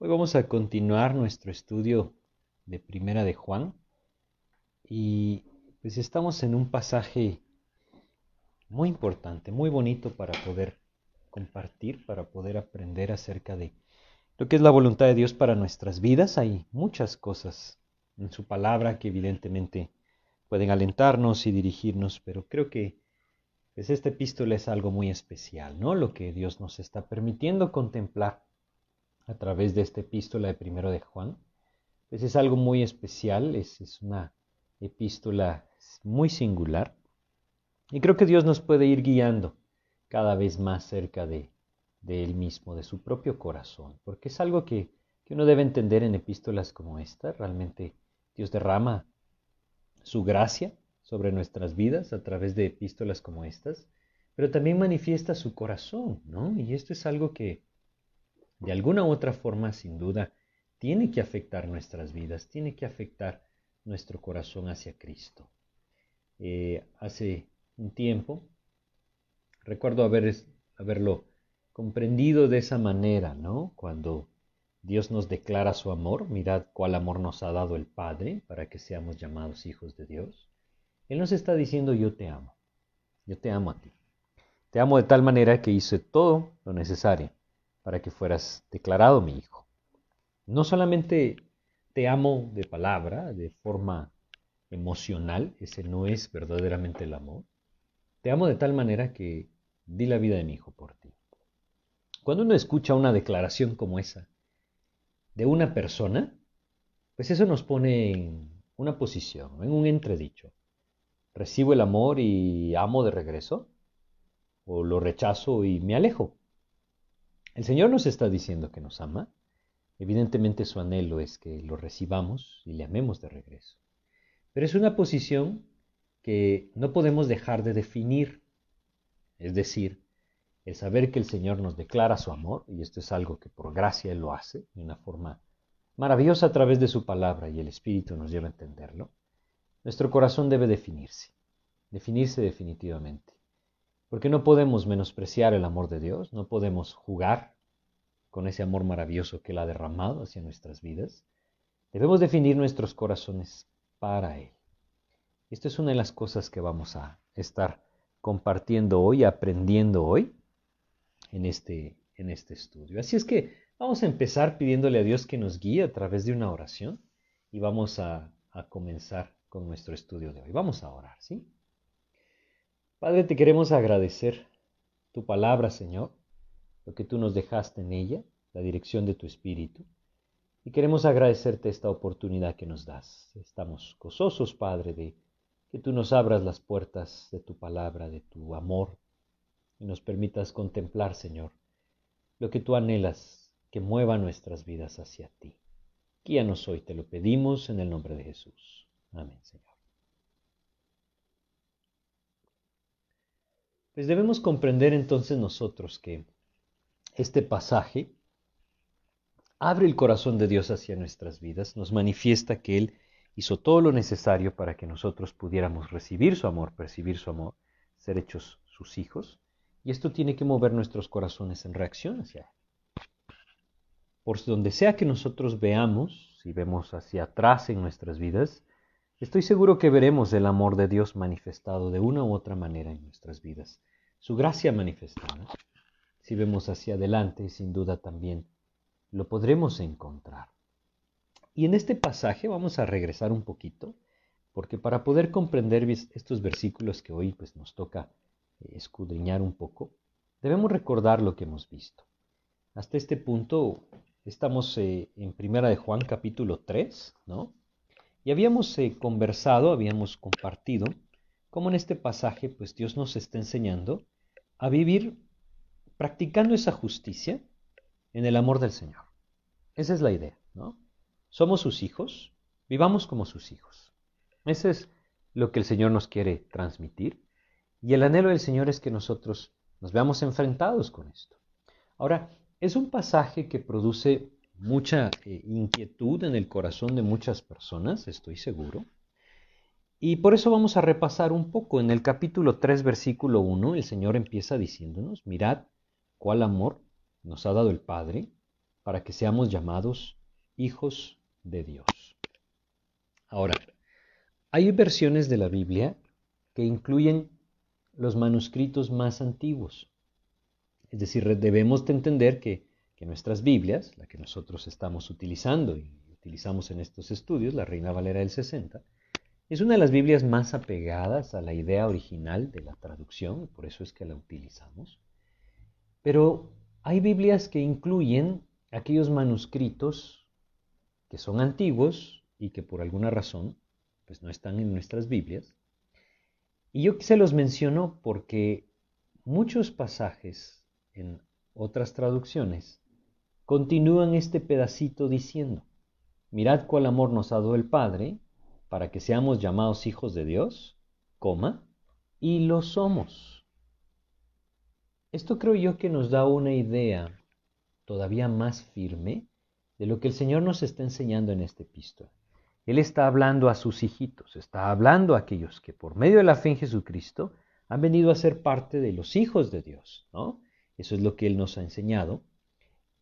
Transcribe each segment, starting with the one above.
Hoy vamos a continuar nuestro estudio de Primera de Juan y pues estamos en un pasaje muy importante, muy bonito para poder compartir, para poder aprender acerca de lo que es la voluntad de Dios para nuestras vidas. Hay muchas cosas en su palabra que evidentemente pueden alentarnos y dirigirnos, pero creo que pues esta epístola es algo muy especial, ¿no? Lo que Dios nos está permitiendo contemplar a través de esta epístola de primero de Juan, pues es algo muy especial, es, es una epístola muy singular y creo que Dios nos puede ir guiando cada vez más cerca de, de Él mismo, de su propio corazón, porque es algo que, que uno debe entender en epístolas como esta, realmente Dios derrama su gracia sobre nuestras vidas a través de epístolas como estas, pero también manifiesta su corazón, ¿no? Y esto es algo que, de alguna u otra forma, sin duda, tiene que afectar nuestras vidas, tiene que afectar nuestro corazón hacia Cristo. Eh, hace un tiempo, recuerdo haber, haberlo comprendido de esa manera, ¿no? Cuando Dios nos declara su amor, mirad cuál amor nos ha dado el Padre para que seamos llamados hijos de Dios. Él nos está diciendo yo te amo, yo te amo a ti. Te amo de tal manera que hice todo lo necesario para que fueras declarado mi hijo. No solamente te amo de palabra, de forma emocional, ese no es verdaderamente el amor. Te amo de tal manera que di la vida de mi hijo por ti. Cuando uno escucha una declaración como esa de una persona, pues eso nos pone en una posición, en un entredicho. ¿Recibo el amor y amo de regreso? ¿O lo rechazo y me alejo? El Señor nos está diciendo que nos ama. Evidentemente su anhelo es que lo recibamos y le amemos de regreso. Pero es una posición que no podemos dejar de definir. Es decir, el saber que el Señor nos declara su amor, y esto es algo que por gracia Él lo hace, de una forma maravillosa a través de su palabra, y el Espíritu nos lleva a entenderlo, nuestro corazón debe definirse, definirse definitivamente. Porque no podemos menospreciar el amor de Dios, no podemos jugar con ese amor maravilloso que Él ha derramado hacia nuestras vidas. Debemos definir nuestros corazones para Él. Esto es una de las cosas que vamos a estar compartiendo hoy, aprendiendo hoy en este, en este estudio. Así es que vamos a empezar pidiéndole a Dios que nos guíe a través de una oración y vamos a, a comenzar con nuestro estudio de hoy. Vamos a orar, ¿sí? Padre, te queremos agradecer tu palabra, Señor, lo que tú nos dejaste en ella, la dirección de tu Espíritu. Y queremos agradecerte esta oportunidad que nos das. Estamos gozosos, Padre, de que tú nos abras las puertas de tu palabra, de tu amor, y nos permitas contemplar, Señor, lo que tú anhelas que mueva nuestras vidas hacia ti. Guíanos hoy, te lo pedimos en el nombre de Jesús. Amén, Señor. Pues debemos comprender entonces nosotros que este pasaje abre el corazón de Dios hacia nuestras vidas, nos manifiesta que Él hizo todo lo necesario para que nosotros pudiéramos recibir su amor, percibir su amor, ser hechos sus hijos, y esto tiene que mover nuestros corazones en reacción hacia Él. Por donde sea que nosotros veamos, si vemos hacia atrás en nuestras vidas, Estoy seguro que veremos el amor de Dios manifestado de una u otra manera en nuestras vidas, su gracia manifestada. Si vemos hacia adelante, sin duda también lo podremos encontrar. Y en este pasaje vamos a regresar un poquito, porque para poder comprender estos versículos que hoy pues, nos toca eh, escudriñar un poco, debemos recordar lo que hemos visto. Hasta este punto estamos eh, en Primera de Juan capítulo 3, ¿no? Y habíamos eh, conversado, habíamos compartido cómo en este pasaje pues Dios nos está enseñando a vivir practicando esa justicia en el amor del Señor. Esa es la idea, ¿no? Somos sus hijos, vivamos como sus hijos. Ese es lo que el Señor nos quiere transmitir y el anhelo del Señor es que nosotros nos veamos enfrentados con esto. Ahora, es un pasaje que produce mucha eh, inquietud en el corazón de muchas personas, estoy seguro. Y por eso vamos a repasar un poco. En el capítulo 3, versículo 1, el Señor empieza diciéndonos, mirad cuál amor nos ha dado el Padre para que seamos llamados hijos de Dios. Ahora, hay versiones de la Biblia que incluyen los manuscritos más antiguos. Es decir, debemos de entender que, que nuestras Biblias, la que nosotros estamos utilizando y utilizamos en estos estudios, la Reina Valera del 60, es una de las Biblias más apegadas a la idea original de la traducción, por eso es que la utilizamos. Pero hay Biblias que incluyen aquellos manuscritos que son antiguos y que por alguna razón pues no están en nuestras Biblias. Y yo se los menciono porque muchos pasajes en otras traducciones continúan este pedacito diciendo, mirad cuál amor nos ha dado el Padre para que seamos llamados hijos de Dios, coma, y lo somos. Esto creo yo que nos da una idea todavía más firme de lo que el Señor nos está enseñando en este epístola. Él está hablando a sus hijitos, está hablando a aquellos que por medio de la fe en Jesucristo han venido a ser parte de los hijos de Dios, ¿no? Eso es lo que Él nos ha enseñado.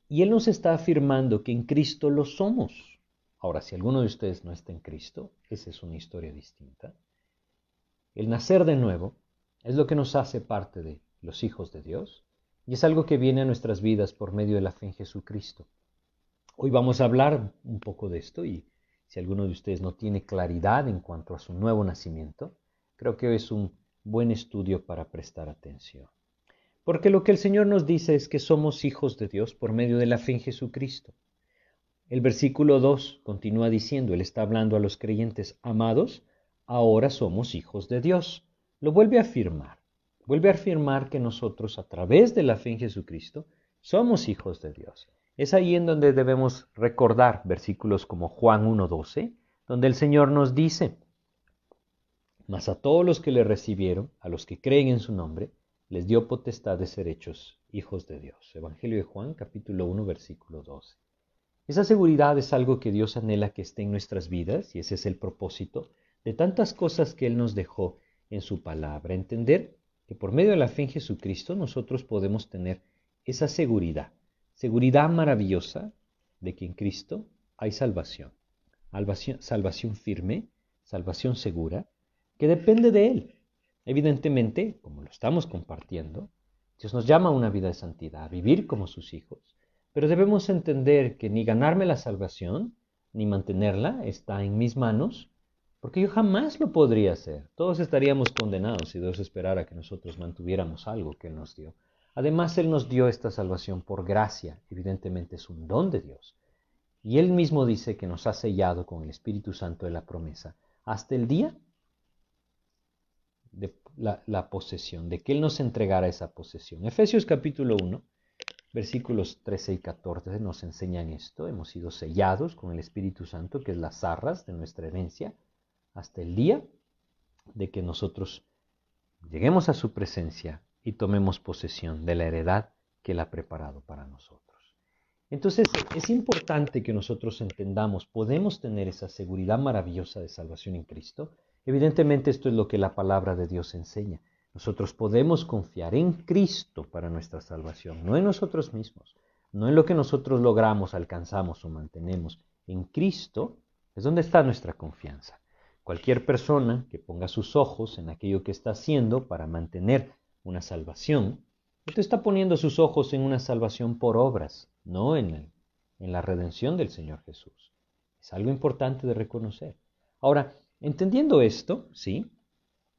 Y Él nos está afirmando que en Cristo lo somos. Ahora, si alguno de ustedes no está en Cristo, esa es una historia distinta. El nacer de nuevo es lo que nos hace parte de los hijos de Dios y es algo que viene a nuestras vidas por medio de la fe en Jesucristo. Hoy vamos a hablar un poco de esto y si alguno de ustedes no tiene claridad en cuanto a su nuevo nacimiento, creo que es un buen estudio para prestar atención. Porque lo que el Señor nos dice es que somos hijos de Dios por medio de la fe en Jesucristo. El versículo 2 continúa diciendo, Él está hablando a los creyentes, amados, ahora somos hijos de Dios. Lo vuelve a afirmar. Vuelve a afirmar que nosotros, a través de la fe en Jesucristo, somos hijos de Dios. Es ahí en donde debemos recordar versículos como Juan 1.12, donde el Señor nos dice, mas a todos los que le recibieron, a los que creen en su nombre, les dio potestad de ser hechos hijos de Dios. Evangelio de Juan, capítulo 1, versículo 12. Esa seguridad es algo que Dios anhela que esté en nuestras vidas y ese es el propósito de tantas cosas que Él nos dejó en su palabra. Entender que por medio de la fe en Jesucristo nosotros podemos tener esa seguridad seguridad maravillosa de que en Cristo hay salvación, salvación, firme, salvación segura, que depende de Él. Evidentemente, como lo estamos compartiendo, Dios nos llama a una vida de santidad, a vivir como sus hijos, pero debemos entender que ni ganarme la salvación, ni mantenerla está en mis manos, porque yo jamás lo podría hacer. Todos estaríamos condenados si Dios esperara que nosotros mantuviéramos algo que Él nos dio. Además, Él nos dio esta salvación por gracia, evidentemente es un don de Dios. Y Él mismo dice que nos ha sellado con el Espíritu Santo de la promesa hasta el día de la, posesión, de que Él nos entregara esa posesión. Efesios capítulo 1, versículos 13 y 14 nos enseñan esto. Hemos sido sellados con el Espíritu Santo, que es las arras de nuestra herencia, hasta el día de que nosotros lleguemos a su presencia y tomemos posesión de la heredad que Él ha preparado para nosotros. Entonces es importante que nosotros entendamos, podemos tener esa seguridad maravillosa de salvación en Cristo. Evidentemente esto es lo que la palabra de Dios enseña. Nosotros podemos confiar en Cristo para nuestra salvación, no en nosotros mismos, no en lo que nosotros logramos, alcanzamos o mantenemos. En Cristo es donde está nuestra confianza. Cualquier persona que ponga sus ojos en aquello que está haciendo para mantener una salvación, usted está poniendo sus ojos en una salvación por obras, no en, en la redención del Señor Jesús. Es algo importante de reconocer. Ahora, entendiendo esto, ¿sí?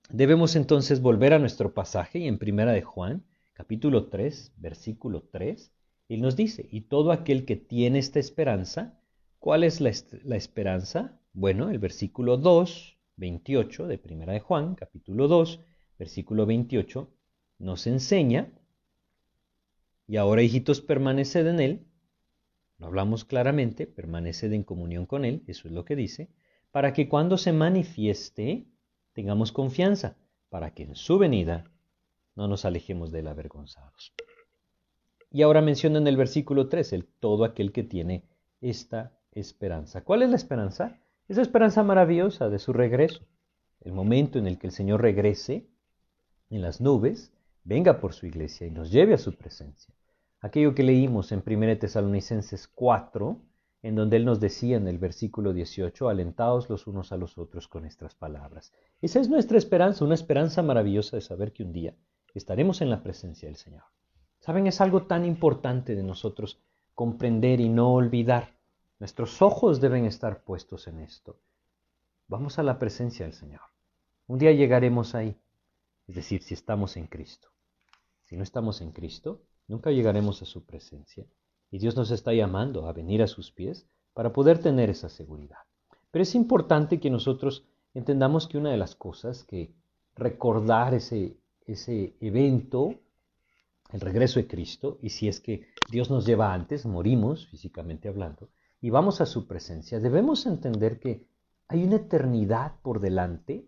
Debemos entonces volver a nuestro pasaje y en Primera de Juan, capítulo 3, versículo 3, él nos dice, y todo aquel que tiene esta esperanza, ¿cuál es la, esperanza? Bueno, el versículo 2, 28 de Primera de Juan, capítulo 2, versículo 28, nos enseña, y ahora hijitos permaneced en Él, lo hablamos claramente, permaneced en comunión con Él, eso es lo que dice, para que cuando se manifieste tengamos confianza, para que en su venida no nos alejemos de él avergonzados. Y ahora menciona en el versículo 3 el todo aquel que tiene esta esperanza. ¿Cuál es la esperanza? Esa esperanza maravillosa de su regreso. El momento en el que el Señor regrese en las nubes venga por su iglesia y nos lleve a su presencia. aquello que leímos en 1 Tesalonicenses 4, en donde Él nos decía en el versículo 18, alentaos los unos a los otros con nuestras palabras. Esa es nuestra esperanza, una esperanza maravillosa de saber que un día estaremos en la presencia del Señor. Saben, es algo tan importante de nosotros comprender y no olvidar. Nuestros ojos deben estar puestos en esto. Vamos a la presencia del Señor. Un día llegaremos ahí, es decir, si estamos en Cristo. Si no estamos en Cristo, nunca llegaremos a su presencia. Y Dios nos está llamando a venir a sus pies para poder tener esa seguridad. Pero es importante que nosotros entendamos que una de las cosas que recordar ese, ese evento, el regreso de Cristo, y si es que Dios nos lleva antes, morimos físicamente hablando, y vamos a su presencia, debemos entender que hay una eternidad por delante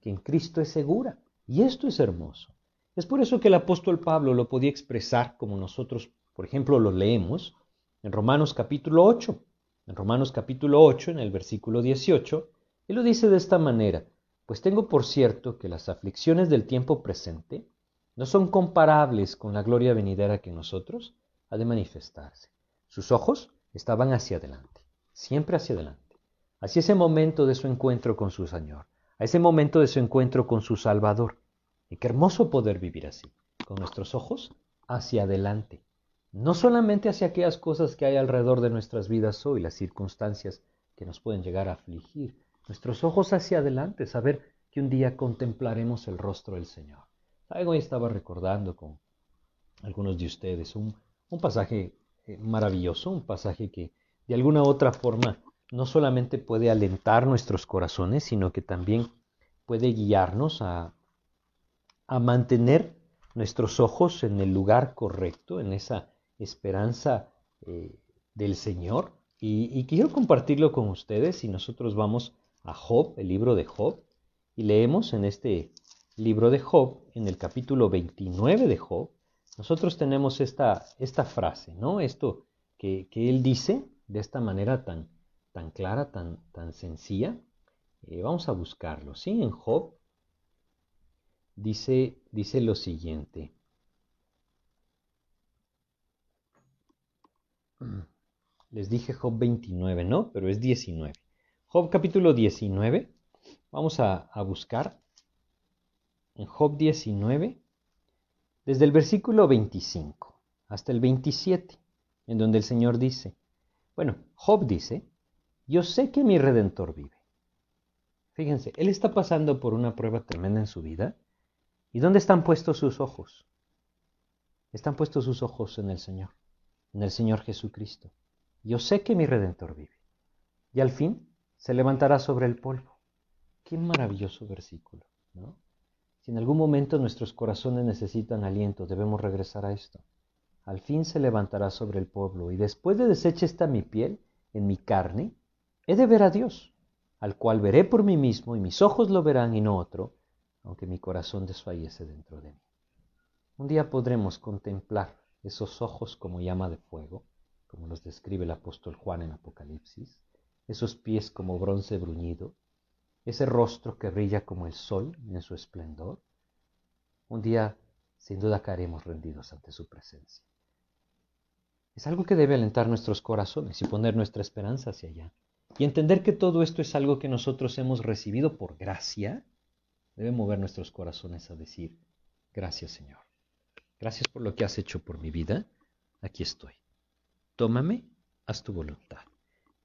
que en Cristo es segura. Y esto es hermoso. Es por eso que el apóstol Pablo lo podía expresar como nosotros, por ejemplo, lo leemos en Romanos capítulo 8. En Romanos capítulo 8, en el versículo 18, él lo dice de esta manera, pues tengo por cierto que las aflicciones del tiempo presente no son comparables con la gloria venidera que nosotros ha de manifestarse. Sus ojos estaban hacia adelante, siempre hacia adelante, hacia ese momento de su encuentro con su Señor, a ese momento de su encuentro con su Salvador. Y qué hermoso poder vivir así, con nuestros ojos hacia adelante, no solamente hacia aquellas cosas que hay alrededor de nuestras vidas hoy, las circunstancias que nos pueden llegar a afligir, nuestros ojos hacia adelante, saber que un día contemplaremos el rostro del Señor. Hoy estaba recordando con algunos de ustedes un, un pasaje eh, maravilloso, un pasaje que de alguna u otra forma no solamente puede alentar nuestros corazones, sino que también puede guiarnos a, a mantener nuestros ojos en el lugar correcto, en esa esperanza eh, del Señor. Y, quiero compartirlo con ustedes y nosotros vamos a Job, el libro de Job, y leemos en este libro de Job, en el capítulo 29 de Job, nosotros tenemos esta, esta frase, ¿no? Esto que, que él dice de esta manera tan, tan clara, tan, tan sencilla. Eh, vamos a buscarlo, ¿sí? En Job dice, dice lo siguiente. Les dije Job 29, ¿no? Pero es 19. Job capítulo 19. Vamos a, a buscar en Job 19, desde el versículo 25 hasta el 27, en donde el Señor dice, bueno, Job dice, yo sé que mi redentor vive. Fíjense, él está pasando por una prueba tremenda en su vida. ¿Y dónde están puestos sus ojos? Están puestos sus ojos en el Señor, en el Señor Jesucristo. Yo sé que mi redentor vive. Y al fin se levantará sobre el polvo. Qué maravilloso versículo, ¿no? Si en algún momento nuestros corazones necesitan aliento, debemos regresar a esto. Al fin se levantará sobre el polvo y después de deshecha esta mi piel, en mi carne, He de ver a Dios, al cual veré por mí mismo y mis ojos lo verán y no otro, aunque mi corazón desfallece dentro de mí. Un día podremos contemplar esos ojos como llama de fuego, como los describe el apóstol Juan en Apocalipsis, esos pies como bronce bruñido, ese rostro que brilla como el sol en su esplendor. Un día sin duda caeremos rendidos ante su presencia. Es algo que debe alentar nuestros corazones y poner nuestra esperanza hacia allá. Y entender que todo esto es algo que nosotros hemos recibido por gracia, debe mover nuestros corazones a decir, gracias Señor. Gracias por lo que has hecho por mi vida. Aquí estoy. Tómame, haz tu voluntad.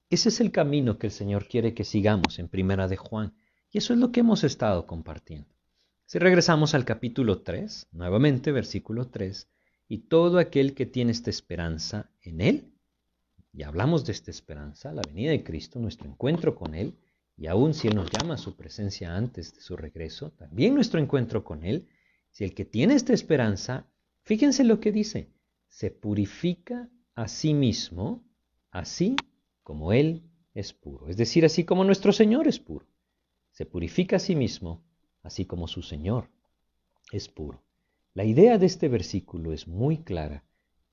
Ese es el camino que el Señor quiere que sigamos en Primera de Juan. Y eso es lo que hemos estado compartiendo. Si regresamos al capítulo 3, nuevamente versículo 3, y todo aquel que tiene esta esperanza en Él y hablamos de esta esperanza, la venida de Cristo, nuestro encuentro con Él, y aun si Él nos llama a su presencia antes de su regreso, también nuestro encuentro con Él, si el que tiene esta esperanza, fíjense lo que dice, se purifica a sí mismo, así como Él es puro, es decir, así como nuestro Señor es puro. Se purifica a sí mismo, así como su Señor es puro. La idea de este versículo es muy clara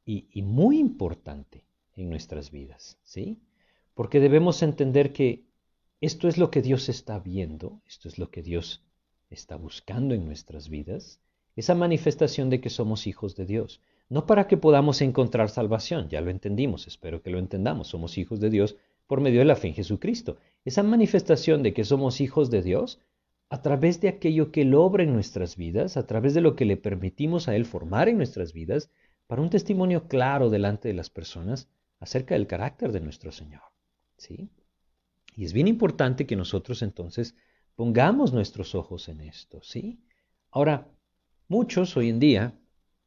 y, y muy importante en nuestras vidas, ¿sí? Porque debemos entender que esto es lo que Dios está viendo, esto es lo que Dios está buscando en nuestras vidas, esa manifestación de que somos hijos de Dios. no para que podamos encontrar salvación, ya lo entendimos, espero que lo entendamos, somos hijos de Dios por medio de la fe en Jesucristo. Esa manifestación de que somos hijos de Dios a través de aquello que Él obra en nuestras vidas, a través de lo que le permitimos a Él formar en nuestras vidas, para un testimonio claro delante de las personas acerca del carácter de nuestro Señor. ¿Sí? Y es bien importante que nosotros entonces pongamos nuestros ojos en esto, ¿sí? Ahora, muchos hoy en día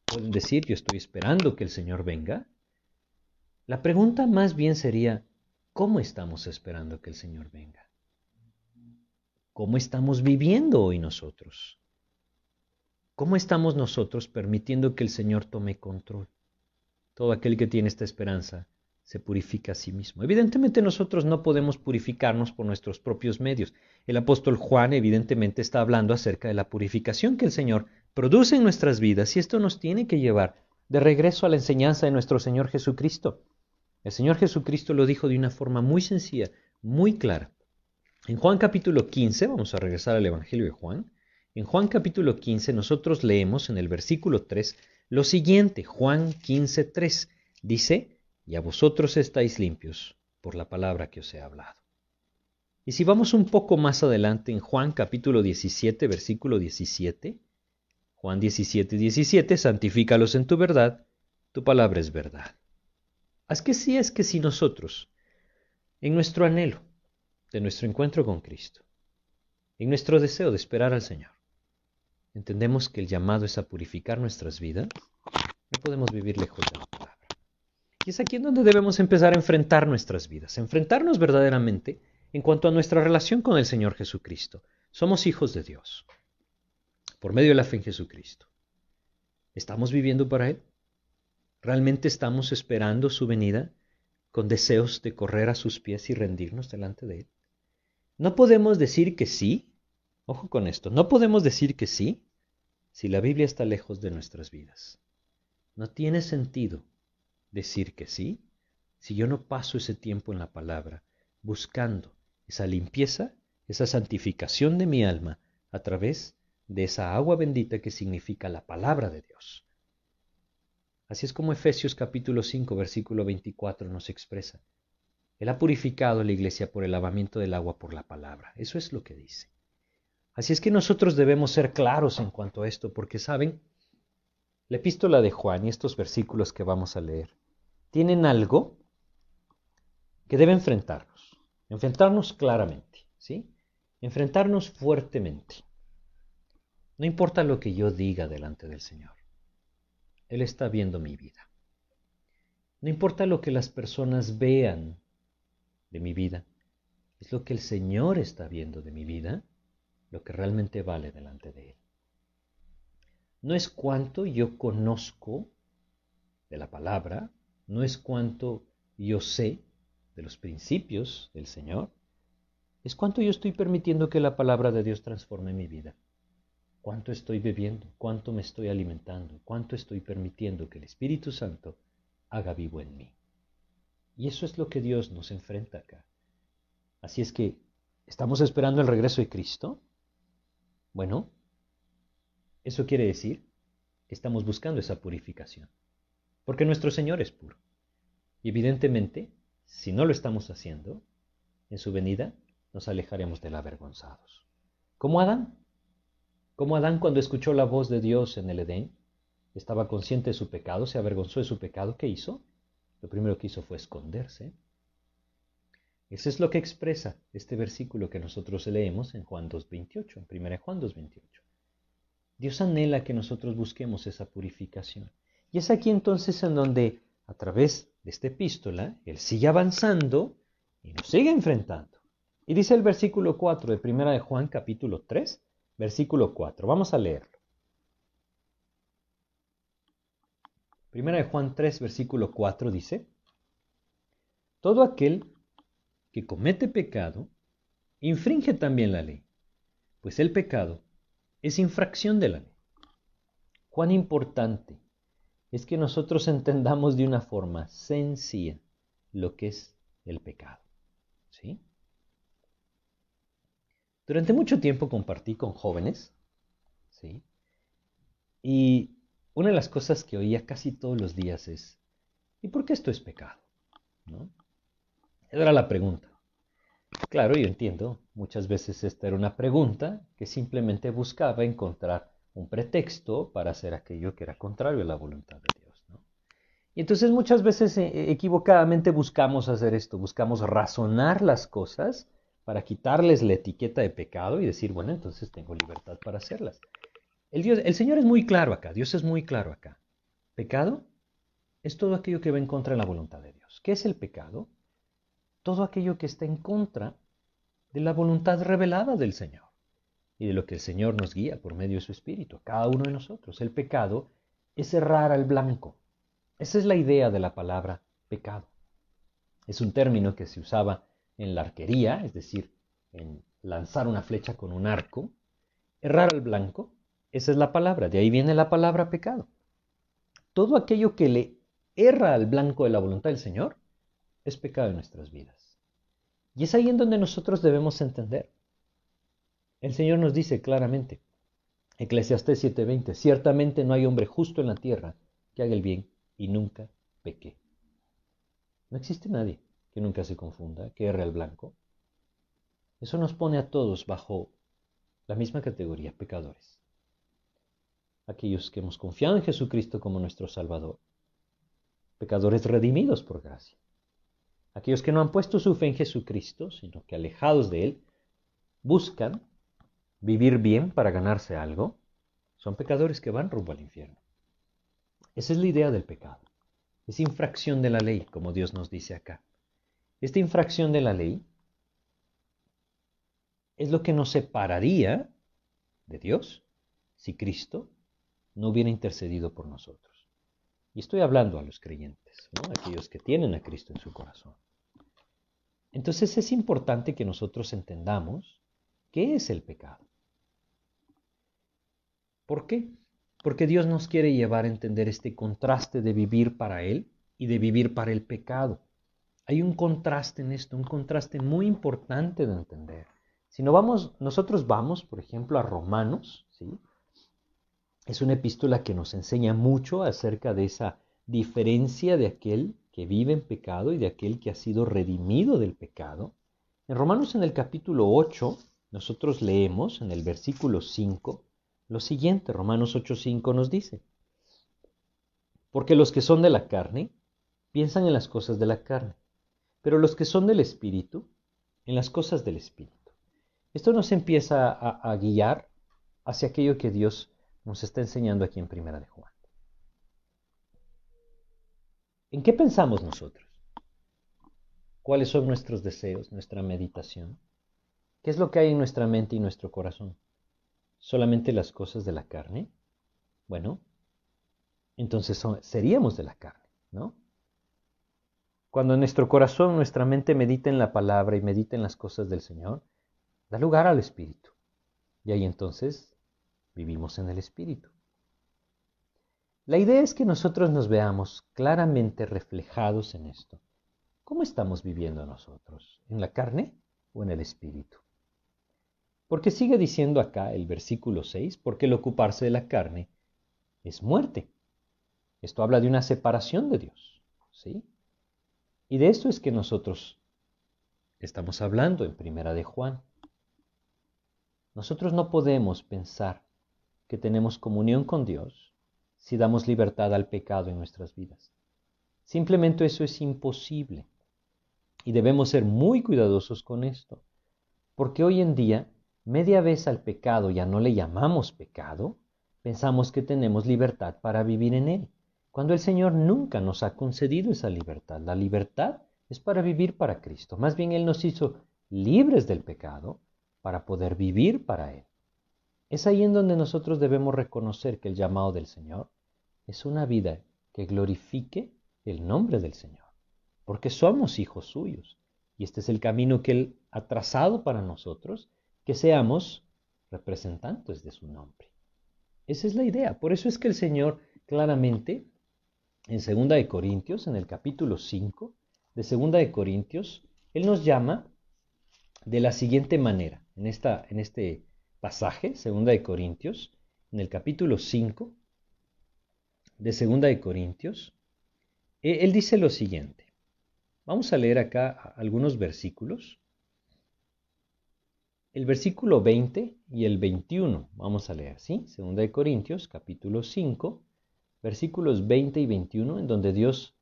pueden decir, yo estoy esperando que el Señor venga. La pregunta más bien sería, ¿cómo estamos esperando que el Señor venga? ¿Cómo estamos viviendo hoy nosotros? ¿Cómo estamos nosotros permitiendo que el Señor tome control? Todo aquel que tiene esta esperanza se purifica a sí mismo. Evidentemente nosotros no podemos purificarnos por nuestros propios medios. El apóstol Juan evidentemente está hablando acerca de la purificación que el Señor produce en nuestras vidas y esto nos tiene que llevar de regreso a la enseñanza de nuestro Señor Jesucristo. El Señor Jesucristo lo dijo de una forma muy sencilla, muy clara. En Juan capítulo 15, vamos a regresar al Evangelio de Juan, en Juan capítulo 15 nosotros leemos en el versículo 3 lo siguiente, Juan 15, 3, dice, y a vosotros estáis limpios por la palabra que os he hablado. Y si vamos un poco más adelante en Juan capítulo 17, versículo 17, Juan 17, 17, santifícalos en tu verdad, tu palabra es verdad. Haz que sí es que si nosotros, en nuestro anhelo de nuestro encuentro con Cristo, en nuestro deseo de esperar al Señor, entendemos que el llamado es a purificar nuestras vidas, no podemos vivir lejos de la palabra. Y es aquí en donde debemos empezar a enfrentar nuestras vidas, enfrentarnos verdaderamente en cuanto a nuestra relación con el Señor Jesucristo. Somos hijos de Dios, por medio de la fe en Jesucristo. ¿Estamos viviendo para Él? ¿Realmente estamos esperando su venida con deseos de correr a sus pies y rendirnos delante de Él? No podemos decir que sí, ojo con esto, no podemos decir que sí si la Biblia está lejos de nuestras vidas. No tiene sentido decir que sí si yo no paso ese tiempo en la palabra, buscando esa limpieza, esa santificación de mi alma a través de esa agua bendita que significa la palabra de Dios. Así es como Efesios capítulo 5 versículo 24 nos expresa. Él ha purificado la iglesia por el lavamiento del agua por la palabra. Eso es lo que dice. Así es que nosotros debemos ser claros en cuanto a esto, porque saben, la epístola de Juan y estos versículos que vamos a leer tienen algo que debe enfrentarnos, enfrentarnos claramente, ¿sí? Enfrentarnos fuertemente. No importa lo que yo diga delante del Señor, Él está viendo mi vida. No importa lo que las personas vean de mi vida, es lo que el Señor está viendo de mi vida, lo que realmente vale delante de Él. No es cuánto yo conozco de la palabra, no es cuánto yo sé de los principios del Señor, es cuánto yo estoy permitiendo que la palabra de Dios transforme mi vida. Cuánto estoy bebiendo, cuánto me estoy alimentando, cuánto estoy permitiendo que el Espíritu Santo haga vivo en mí. Y eso es lo que Dios nos enfrenta acá. Así es que, ¿estamos esperando el regreso de Cristo? Bueno, eso quiere decir que estamos buscando esa purificación porque nuestro Señor es puro. Y evidentemente, si no lo estamos haciendo, en su venida nos alejaremos de él avergonzados. Como Adán. Como Adán cuando escuchó la voz de Dios en el Edén, estaba consciente de su pecado, se avergonzó de su pecado, ¿qué hizo? Lo primero que hizo fue esconderse. Eso es lo que expresa este versículo que nosotros leemos en Juan 2.28, en 1 Juan 2.28. Dios anhela que nosotros busquemos esa purificación. Y es aquí entonces en donde, a través de esta epístola, Él sigue avanzando y nos sigue enfrentando. Y dice el versículo 4 de Primera de Juan capítulo 3, versículo 4. Vamos a leerlo. Primera de Juan 3, versículo 4 dice, Todo aquel que comete pecado, infringe también la ley, pues el pecado es infracción de la ley. Cuán importante es que nosotros entendamos de una forma sencilla lo que es el pecado. ¿Sí? Durante mucho tiempo compartí con jóvenes, ¿sí? Y una de las cosas que oía casi todos los días es, ¿y por qué esto es pecado? ¿No? Era la pregunta. Claro, yo entiendo, muchas veces esta era una pregunta que simplemente buscaba encontrar un pretexto para hacer aquello que era contrario a la voluntad de Dios. Y entonces muchas veces eh, equivocadamente buscamos hacer esto, buscamos razonar las cosas para quitarles la etiqueta de pecado y decir, bueno, entonces tengo libertad para hacerlas. El, Dios, el Señor es muy claro acá, Dios es muy claro acá. Pecado es todo aquello que va en contra de la voluntad de Dios. ¿Qué es el pecado? Todo aquello que está en contra de la voluntad revelada del Señor y de lo que el Señor nos guía por medio de su Espíritu, cada uno de nosotros. El pecado es errar al blanco. Esa es la idea de la palabra pecado. Es un término que se usaba en la arquería, es decir, en lanzar una flecha con un arco. Errar al blanco, esa es la palabra, de ahí viene la palabra pecado. Todo aquello que le erra al blanco de la voluntad del Señor es pecado en nuestras vidas. Y es ahí en donde nosotros debemos entender el Señor nos dice claramente, Eclesiastés 7:20, ciertamente no hay hombre justo en la tierra que haga el bien y nunca peque. No existe nadie que nunca se confunda, que erre al blanco. Eso nos pone a todos bajo la misma categoría, pecadores. Aquellos que hemos confiado en Jesucristo como nuestro Salvador, pecadores redimidos por gracia. Aquellos que no han puesto su fe en Jesucristo, sino que alejados de Él, buscan vivir bien para ganarse algo, son pecadores que van rumbo al infierno. Esa es la idea del pecado. Es infracción de la ley, como Dios nos dice acá. Esta infracción de la ley es lo que nos separaría de Dios si Cristo no hubiera intercedido por nosotros. Y estoy hablando a los creyentes, ¿no? aquellos que tienen a Cristo en su corazón. Entonces es importante que nosotros entendamos qué es el pecado. ¿Por qué? Porque Dios nos quiere llevar a entender este contraste de vivir para Él y de vivir para el pecado. Hay un contraste en esto, un contraste muy importante de entender. Si no vamos, nosotros vamos, por ejemplo, a Romanos, ¿sí? Es una epístola que nos enseña mucho acerca de esa diferencia de aquel que vive en pecado y de aquel que ha sido redimido del pecado. En Romanos en el capítulo 8, nosotros leemos en el versículo 5, lo siguiente, Romanos 8:5 nos dice, porque los que son de la carne piensan en las cosas de la carne, pero los que son del Espíritu, en las cosas del Espíritu. Esto nos empieza a, guiar hacia aquello que Dios nos está enseñando aquí en Primera de Juan. ¿En qué pensamos nosotros? ¿Cuáles son nuestros deseos, nuestra meditación? ¿Qué es lo que hay en nuestra mente y nuestro corazón? solamente las cosas de la carne, bueno, entonces seríamos de la carne, ¿no? Cuando nuestro corazón, nuestra mente medita en la palabra y medita en las cosas del Señor, da lugar al Espíritu. Y ahí entonces vivimos en el Espíritu. La idea es que nosotros nos veamos claramente reflejados en esto. ¿Cómo estamos viviendo nosotros? ¿En la carne o en el Espíritu? Porque sigue diciendo acá el versículo 6, porque el ocuparse de la carne es muerte. Esto habla de una separación de Dios, ¿sí? Y de esto es que nosotros estamos hablando en Primera de Juan. Nosotros no podemos pensar que tenemos comunión con Dios si damos libertad al pecado en nuestras vidas. Simplemente eso es imposible. Y debemos ser muy cuidadosos con esto, porque hoy en día media vez al pecado ya no le llamamos pecado, pensamos que tenemos libertad para vivir en él, cuando el Señor nunca nos ha concedido esa libertad. La libertad es para vivir para Cristo. Más bien Él nos hizo libres del pecado para poder vivir para Él. Es ahí en donde nosotros debemos reconocer que el llamado del Señor es una vida que glorifique el nombre del Señor, porque somos hijos suyos. Y este es el camino que Él ha trazado para nosotros que seamos representantes de su nombre. Esa es la idea. Por eso es que el Señor claramente en 2 de Corintios, en el capítulo 5 de 2 de Corintios, Él nos llama de la siguiente manera. En, esta, en este pasaje, 2 de Corintios, en el capítulo 5, de Segunda de Corintios, e, él dice lo siguiente. Vamos a leer acá algunos versículos. El versículo 20 y el 21, vamos a leer, ¿sí? Segunda de Corintios, capítulo 5, versículos 20 y 21, en donde Dios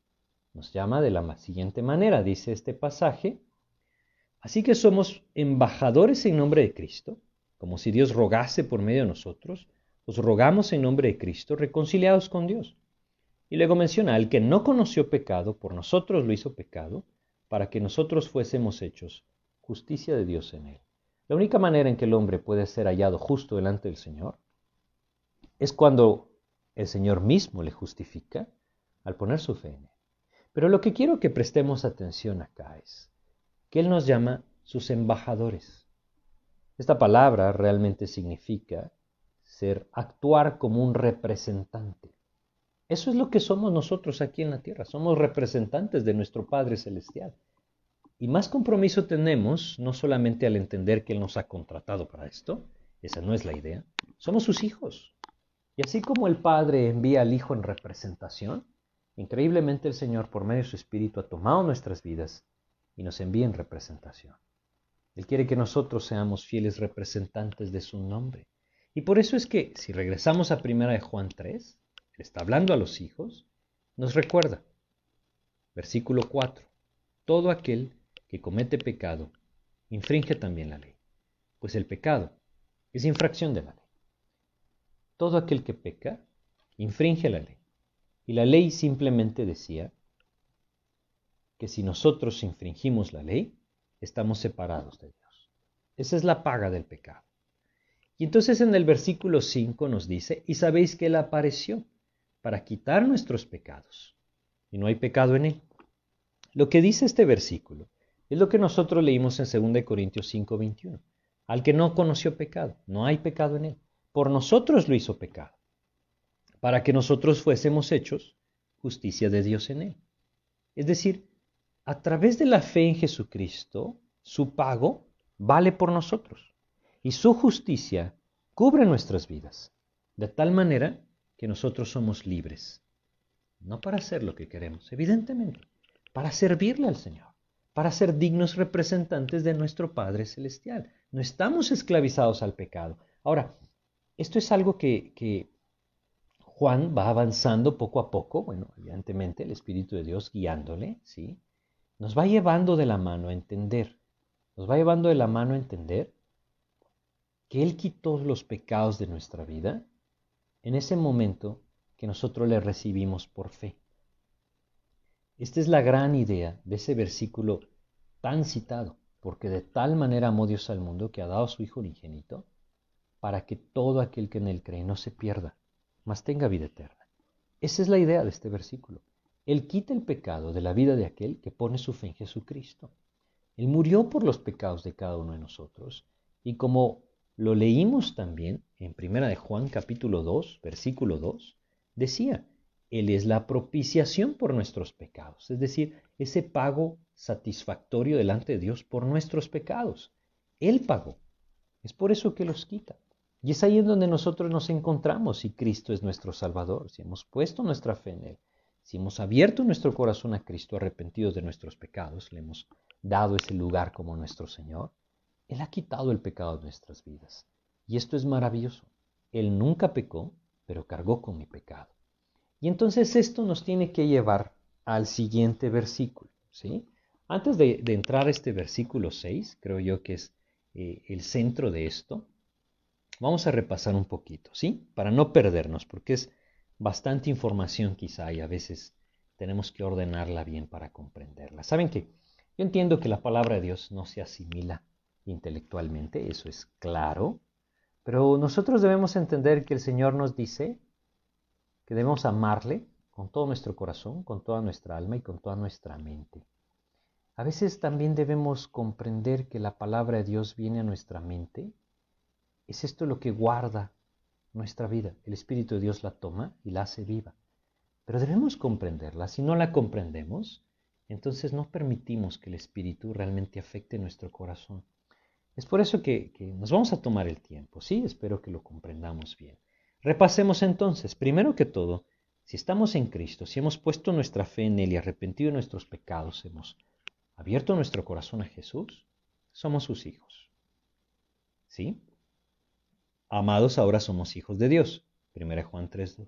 nos llama de la siguiente manera, dice este pasaje, así que somos embajadores en nombre de Cristo, como si Dios rogase por medio de nosotros, os rogamos en nombre de Cristo, reconciliados con Dios. Y luego menciona, al que no conoció pecado, por nosotros lo hizo pecado, para que nosotros fuésemos hechos justicia de Dios en él. La única manera en que el hombre puede ser hallado justo delante del Señor es cuando el Señor mismo le justifica al poner su fe en él. Pero lo que quiero que prestemos atención acá es que Él nos llama sus embajadores. Esta palabra realmente significa ser, actuar como un representante. Eso es lo que somos nosotros aquí en la tierra. Somos representantes de nuestro Padre Celestial. Y más compromiso tenemos, no solamente al entender que Él nos ha contratado para esto, esa no es la idea, somos sus hijos. Y así como el Padre envía al Hijo en representación, increíblemente el Señor, por medio de su Espíritu, ha tomado nuestras vidas y nos envía en representación. Él quiere que nosotros seamos fieles representantes de su nombre. Y por eso es que, si regresamos a 1 de Juan 3, está hablando a los hijos, nos recuerda, versículo 4, todo aquel que comete pecado infringe también la ley, pues el pecado es infracción de la ley. Todo aquel que peca infringe la ley. Y la ley simplemente decía que si nosotros infringimos la ley, estamos separados de Dios. Esa es la paga del pecado. Y entonces en el versículo 5 nos dice, y sabéis que Él apareció para quitar nuestros pecados, y no hay pecado en Él. Lo que dice este versículo es lo que nosotros leímos en 2 Corintios 5, 21. Al que no conoció pecado, no hay pecado en Él. Por nosotros lo hizo pecado, para que nosotros fuésemos hechos justicia de Dios en Él. Es decir, a través de la fe en Jesucristo, su pago vale por nosotros y su justicia cubre nuestras vidas, de tal manera que nosotros somos libres, no para hacer lo que queremos, evidentemente, para servirle al Señor, para ser dignos representantes de nuestro Padre Celestial. No estamos esclavizados al pecado. Ahora, esto es algo que, Juan va avanzando poco a poco, bueno, evidentemente el Espíritu de Dios guiándole, ¿sí? Nos va llevando de la mano a entender, nos va llevando de la mano a entender que Él quitó los pecados de nuestra vida en ese momento que nosotros le recibimos por fe. Esta es la gran idea de ese versículo tan citado, porque de tal manera amó Dios al mundo que ha dado a su Hijo unigénito, para que todo aquel que en él cree no se pierda, mas tenga vida eterna. Esa es la idea de este versículo. Él quita el pecado de la vida de aquel que pone su fe en Jesucristo. Él murió por los pecados de cada uno de nosotros, y como lo leímos también en Primera de Juan capítulo 2, versículo 2. Decía, Él es la propiciación por nuestros pecados, es decir, ese pago satisfactorio delante de Dios por nuestros pecados. Él pagó. Es por eso que los quita. Y es ahí en donde nosotros nos encontramos si Cristo es nuestro Salvador, si hemos puesto nuestra fe en Él, si hemos abierto nuestro corazón a Cristo arrepentidos de nuestros pecados, le hemos dado ese lugar como nuestro Señor, él ha quitado el pecado de nuestras vidas. Y esto es maravilloso. Él nunca pecó, pero cargó con mi pecado. Y entonces esto nos tiene que llevar al siguiente versículo. ¿sí? Antes de, entrar a este versículo 6, creo yo que es eh, el centro de esto, vamos a repasar un poquito, ¿sí? Para no perdernos, porque es bastante información quizá y a veces tenemos que ordenarla bien para comprenderla. ¿Saben qué? Yo entiendo que la palabra de Dios no se asimila intelectualmente, eso es claro, pero nosotros debemos entender que el Señor nos dice que debemos amarle con todo nuestro corazón, con toda nuestra alma y con toda nuestra mente. A veces también debemos comprender que la palabra de Dios viene a nuestra mente. Es esto lo que guarda nuestra vida. El Espíritu de Dios la toma y la hace viva. Pero debemos comprenderla. Si no la comprendemos, entonces no permitimos que el Espíritu realmente afecte nuestro corazón. Es por eso que, nos vamos a tomar el tiempo, ¿sí? Espero que lo comprendamos bien. Repasemos entonces, primero que todo, Si estamos en Cristo, si hemos puesto nuestra fe en Él y arrepentido nuestros pecados, hemos abierto nuestro corazón a Jesús, somos sus hijos. ¿Sí? Amados, ahora somos hijos de Dios. 1 Juan 3.2.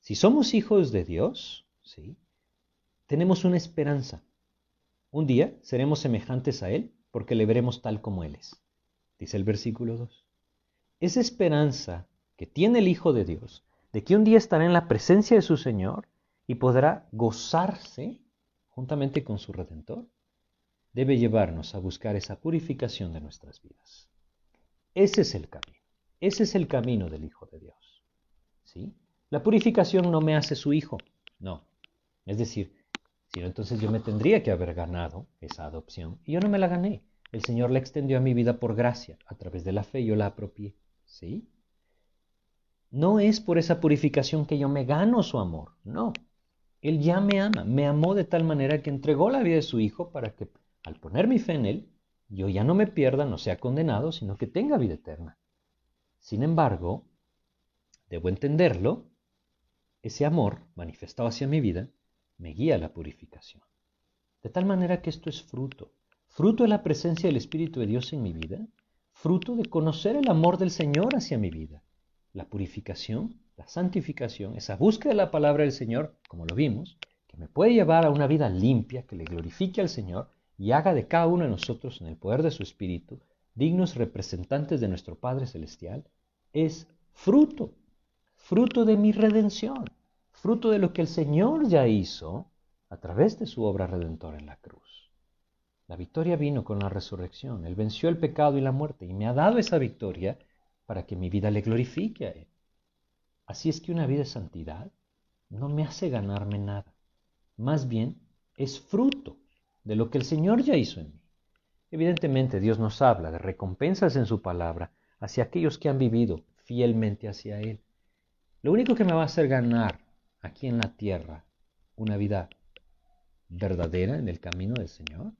Si somos hijos de Dios, ¿sí? Tenemos una esperanza. Un día seremos semejantes a Él porque le veremos tal como Él es. Dice el versículo 2. Esa esperanza que tiene el Hijo de Dios de que un día estará en la presencia de su Señor y podrá gozarse juntamente con su Redentor, debe llevarnos a buscar esa purificación de nuestras vidas. Ese es el camino. Ese es el camino del Hijo de Dios. ¿Sí? La purificación no me hace su hijo, no. Es decir, si no, entonces yo me tendría que haber ganado esa adopción y yo no me la gané. El Señor la extendió a mi vida por gracia, a través de la fe yo la apropié. ¿Sí? No es por esa purificación que yo me gano su amor, no. Él ya me ama, me amó de tal manera que entregó la vida de su Hijo para que al poner mi fe en Él, yo ya no me pierda, no sea condenado, sino que tenga vida eterna. Sin embargo, debo entenderlo, ese amor manifestado hacia mi vida me guía a la purificación. De tal manera que esto es fruto, fruto de la presencia del Espíritu de Dios en mi vida, fruto de conocer el amor del Señor hacia mi vida la purificación, la santificación, esa búsqueda de la palabra del Señor, como lo vimos, que me puede llevar a una vida limpia, que le glorifique al Señor y haga de cada uno de nosotros, en el poder de su Espíritu, dignos representantes de nuestro Padre Celestial, es fruto, fruto de mi redención, fruto de lo que el Señor ya hizo a través de su obra redentora en la cruz. La victoria vino con la resurrección, Él venció el pecado y la muerte y me ha dado esa victoria para que mi vida le glorifique a Él. Así es que una vida de santidad no me hace ganarme nada, más bien es fruto de lo que el Señor ya hizo en mí. Evidentemente Dios nos habla de recompensas en su palabra hacia aquellos que han vivido fielmente hacia Él. Lo único que me va a hacer ganar aquí en la tierra una vida verdadera en el camino del Señor,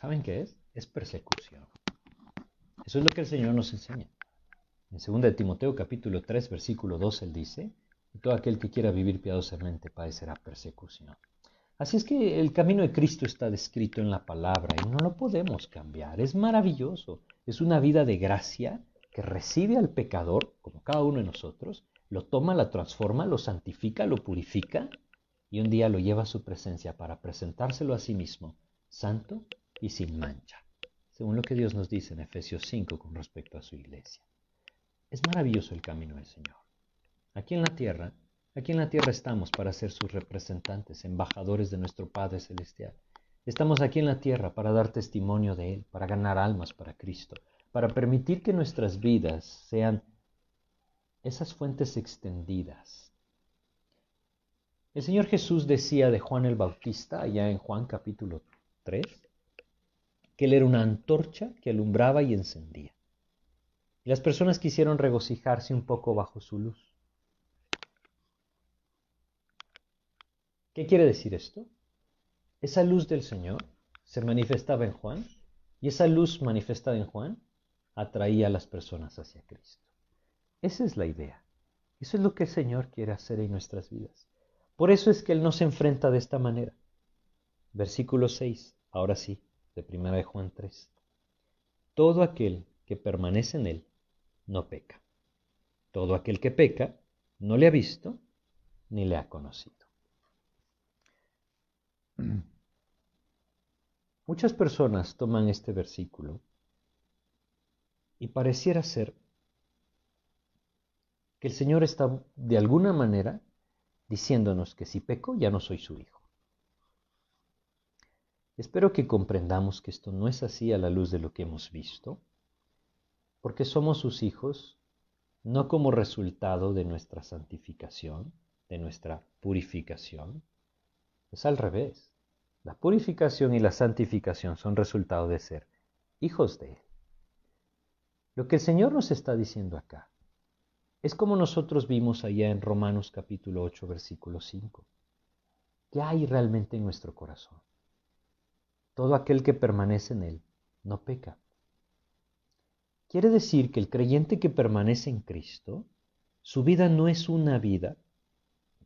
¿saben qué es? Es persecución. Eso es lo que el Señor nos enseña. En 2 Timoteo capítulo 3 versículo 2 él dice, todo aquel que quiera vivir piadosamente padecerá persecución. Así es que el camino de Cristo está descrito en la palabra y no lo podemos cambiar. Es maravilloso. Es una vida de gracia que recibe al pecador, como cada uno de nosotros, lo toma, lo transforma, lo santifica, lo purifica y un día lo lleva a su presencia para presentárselo a sí mismo, santo y sin mancha, según lo que Dios nos dice en Efesios 5 con respecto a su iglesia. Es maravilloso el camino del Señor. Aquí en la tierra, aquí en la tierra estamos para ser sus representantes, embajadores de nuestro Padre Celestial. Estamos aquí en la tierra para dar testimonio de Él, para ganar almas para Cristo, para permitir que nuestras vidas sean esas fuentes extendidas. El Señor Jesús decía de Juan el Bautista, allá en Juan capítulo 3, que Él era una antorcha que alumbraba y encendía y las personas quisieron regocijarse un poco bajo su luz. ¿Qué quiere decir esto? Esa luz del Señor se manifestaba en Juan y esa luz manifestada en Juan atraía a las personas hacia Cristo. Esa es la idea. Eso es lo que el Señor quiere hacer en nuestras vidas. Por eso es que Él nos enfrenta de esta manera. Versículo 6, ahora sí, de 1 de Juan 3. Todo aquel que permanece en Él no peca. Todo aquel que peca no le ha visto ni le ha conocido. Muchas personas toman este versículo y pareciera ser que el Señor está de alguna manera diciéndonos que si peco ya no soy su hijo. Espero que comprendamos que esto no es así a la luz de lo que hemos visto porque somos sus hijos no como resultado de nuestra santificación, de nuestra purificación. Es al revés. La purificación y la santificación son resultado de ser hijos de Él. Lo que el Señor nos está diciendo acá es como nosotros vimos allá en Romanos capítulo 8, versículo 5. ¿Qué hay realmente en nuestro corazón? Todo aquel que permanece en Él no peca. Quiere decir que el creyente que permanece en Cristo, su vida no es una vida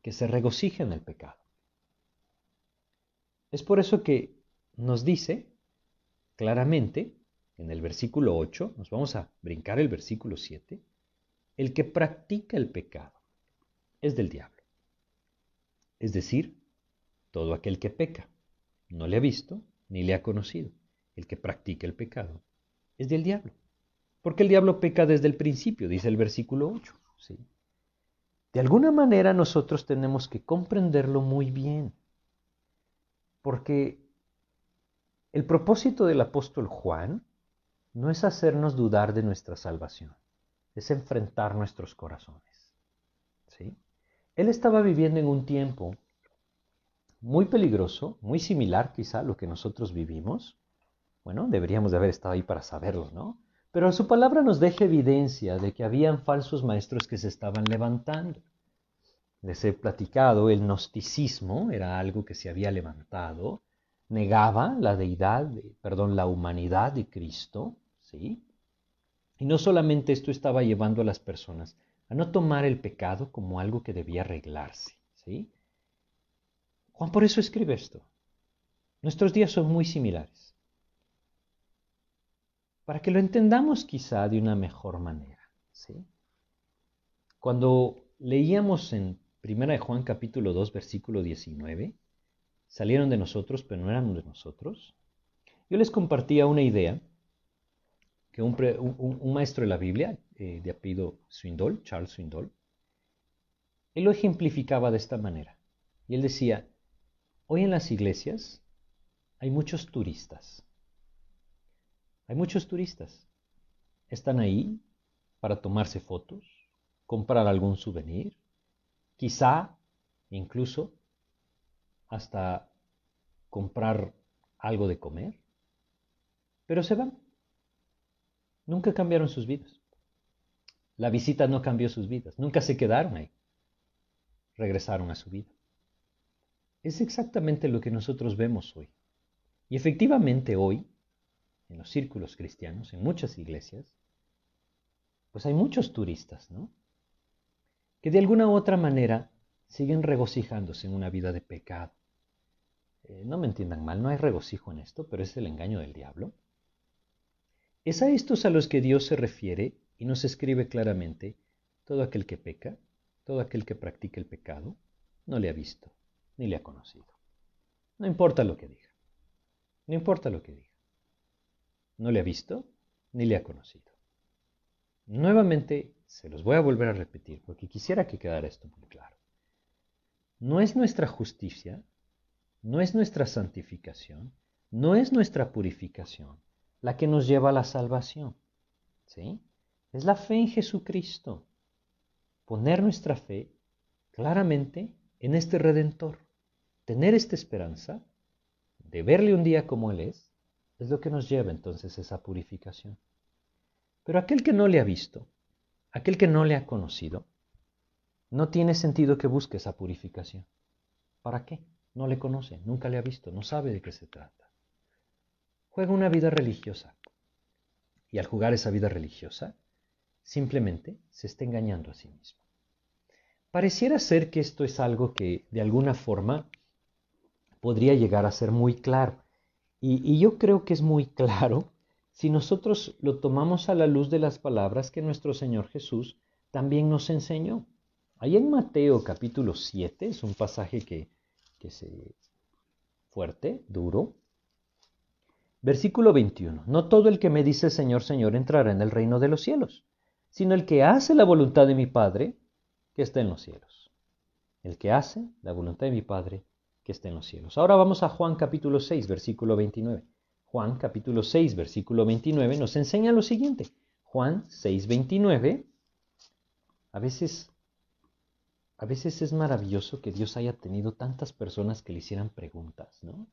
que se regocija en el pecado. Es por eso que nos dice claramente en el versículo 8, nos vamos a brincar el versículo 7, el que practica el pecado es del diablo. Es decir, todo aquel que peca no le ha visto ni le ha conocido. El que practica el pecado es del diablo. Porque el diablo peca desde el principio, dice el versículo 8. ¿sí? De alguna manera nosotros tenemos que comprenderlo muy bien. Porque el propósito del apóstol Juan no es hacernos dudar de nuestra salvación, es enfrentar nuestros corazones. ¿sí? Él estaba viviendo en un tiempo muy peligroso, muy similar quizá a lo que nosotros vivimos. Bueno, deberíamos de haber estado ahí para saberlo, ¿no? Pero su palabra nos deja evidencia de que habían falsos maestros que se estaban levantando. Les he platicado, el gnosticismo era algo que se había levantado, negaba la deidad, perdón, la humanidad de Cristo, ¿sí? Y no solamente esto estaba llevando a las personas a no tomar el pecado como algo que debía arreglarse, ¿sí? Juan por eso escribe esto. Nuestros días son muy similares. Para que lo entendamos quizá de una mejor manera, ¿sí? Cuando leíamos en 1 de Juan capítulo 2 versículo 19, salieron de nosotros, pero no eran de nosotros. Yo les compartía una idea que un, maestro de la Biblia, eh, de apellido Swindoll, Charles Swindoll, él lo ejemplificaba de esta manera. Y él decía, hoy en las iglesias hay muchos turistas. Hay muchos turistas. Están ahí para tomarse fotos, comprar algún souvenir, quizá incluso hasta comprar algo de comer, pero se van nunca cambiaron sus vidas. La visita no cambió sus vidas, nunca se quedaron ahí. Regresaron a su vida. Es exactamente lo que nosotros vemos hoy. Y efectivamente hoy, en los círculos cristianos, en muchas iglesias, pues hay muchos turistas, ¿no? Que de alguna u otra manera siguen regocijándose en una vida de pecado. Eh, no me entiendan mal, no hay regocijo en esto, pero es el engaño del diablo. Es a estos a los que Dios se refiere y nos escribe claramente, todo aquel que peca, todo aquel que practica el pecado, no le ha visto ni le ha conocido. No importa lo que diga, no importa lo que diga. No le ha visto ni le ha conocido. Nuevamente se los voy a volver a repetir porque quisiera que quedara esto muy claro. No es nuestra justicia, no es nuestra santificación, no es nuestra purificación, la que nos lleva a la salvación. ¿Sí? Es la fe en Jesucristo. Poner nuestra fe claramente en este Redentor. Tener esta esperanza de verle un día como Él es, es lo que nos lleva entonces a esa purificación. Pero aquel que no le ha visto, aquel que no le ha conocido, no tiene sentido que busque esa purificación. ¿Para qué? No le conoce, nunca le ha visto, no sabe de qué se trata juega una vida religiosa. Y al jugar esa vida religiosa, simplemente se está engañando a sí mismo. Pareciera ser que esto es algo que de alguna forma podría llegar a ser muy claro. Y, yo creo que es muy claro si nosotros lo tomamos a la luz de las palabras que nuestro Señor Jesús también nos enseñó. Ahí en Mateo capítulo 7, es un pasaje que, que es fuerte, duro, Versículo 21. No todo el que me dice Señor, Señor entrará en el reino de los cielos, sino el que hace la voluntad de mi Padre que está en los cielos. El que hace la voluntad de mi Padre que está en los cielos. Ahora vamos a Juan capítulo 6, versículo 29. Juan capítulo 6, versículo 29 nos enseña lo siguiente. Juan 6, 29. A veces, a veces es maravilloso que Dios haya tenido tantas personas que le hicieran preguntas, ¿no?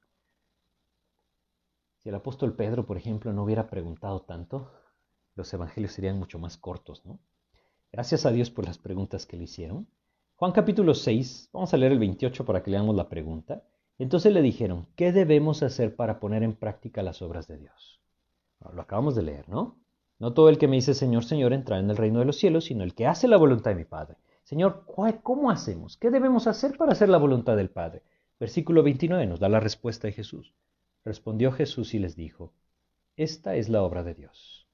Si el apóstol Pedro, por ejemplo, no hubiera preguntado tanto, los evangelios serían mucho más cortos, ¿no? Gracias a Dios por las preguntas que le hicieron. Juan capítulo 6, vamos a leer el 28 para que leamos la pregunta. Entonces le dijeron, ¿qué debemos hacer para poner en práctica las obras de Dios? lo acabamos de leer, ¿no? No todo el que me dice Señor, Señor entra en el reino de los cielos, sino el que hace la voluntad de mi Padre. Señor, ¿cómo hacemos? ¿Qué debemos hacer para hacer la voluntad del Padre? Versículo 29 nos da la respuesta de Jesús. Respondió Jesús y les dijo, Esta es la obra de Dios,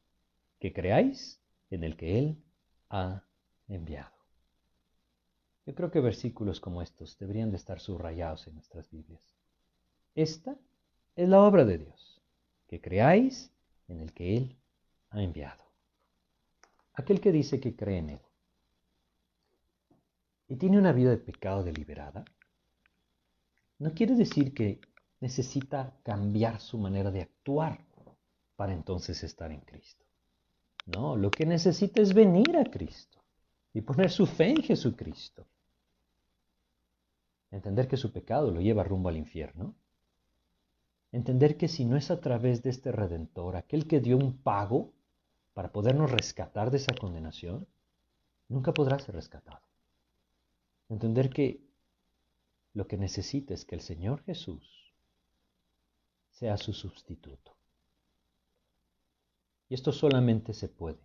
que creáis en el que Él ha enviado. Yo creo que versículos como estos deberían de estar subrayados en nuestras Biblias. Esta es la obra de Dios, que creáis en el que Él ha enviado. Aquel que dice que cree en Él y tiene una vida de pecado deliberada, no quiere decir que necesita cambiar su manera de actuar para entonces estar en Cristo. No, lo que necesita es venir a Cristo y poner su fe en Jesucristo. Entender que su pecado lo lleva rumbo al infierno. Entender que si no es a través de este Redentor, aquel que dio un pago para podernos rescatar de esa condenación, nunca podrá ser rescatado. Entender que lo que necesita es que el Señor Jesús sea su sustituto. Y esto solamente se puede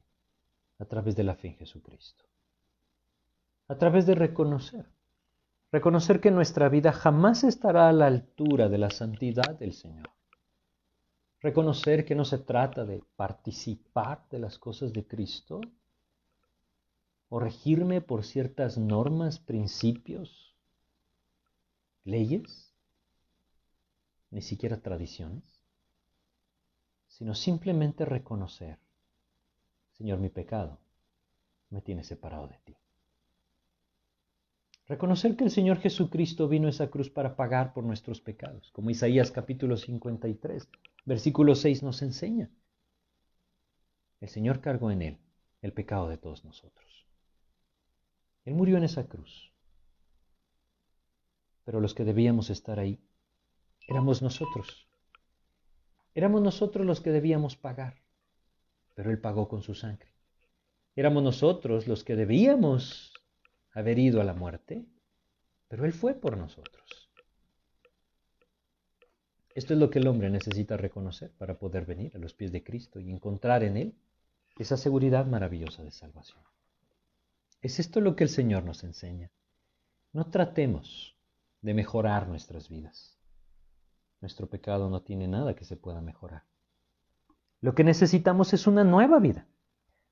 a través de la fe en Jesucristo. A través de reconocer. Reconocer que nuestra vida jamás estará a la altura de la santidad del Señor. Reconocer que no se trata de participar de las cosas de Cristo o regirme por ciertas normas, principios, leyes, ni siquiera tradiciones sino simplemente reconocer, Señor, mi pecado me tiene separado de ti. Reconocer que el Señor Jesucristo vino a esa cruz para pagar por nuestros pecados, como Isaías capítulo 53, versículo 6 nos enseña. El Señor cargó en él el pecado de todos nosotros. Él murió en esa cruz. Pero los que debíamos estar ahí éramos nosotros. Éramos nosotros los que debíamos pagar, pero Él pagó con su sangre. Éramos nosotros los que debíamos haber ido a la muerte, pero Él fue por nosotros. Esto es lo que el hombre necesita reconocer para poder venir a los pies de Cristo y encontrar en Él esa seguridad maravillosa de salvación. Es esto lo que el Señor nos enseña. No tratemos de mejorar nuestras vidas. Nuestro pecado no tiene nada que se pueda mejorar. Lo que necesitamos es una nueva vida.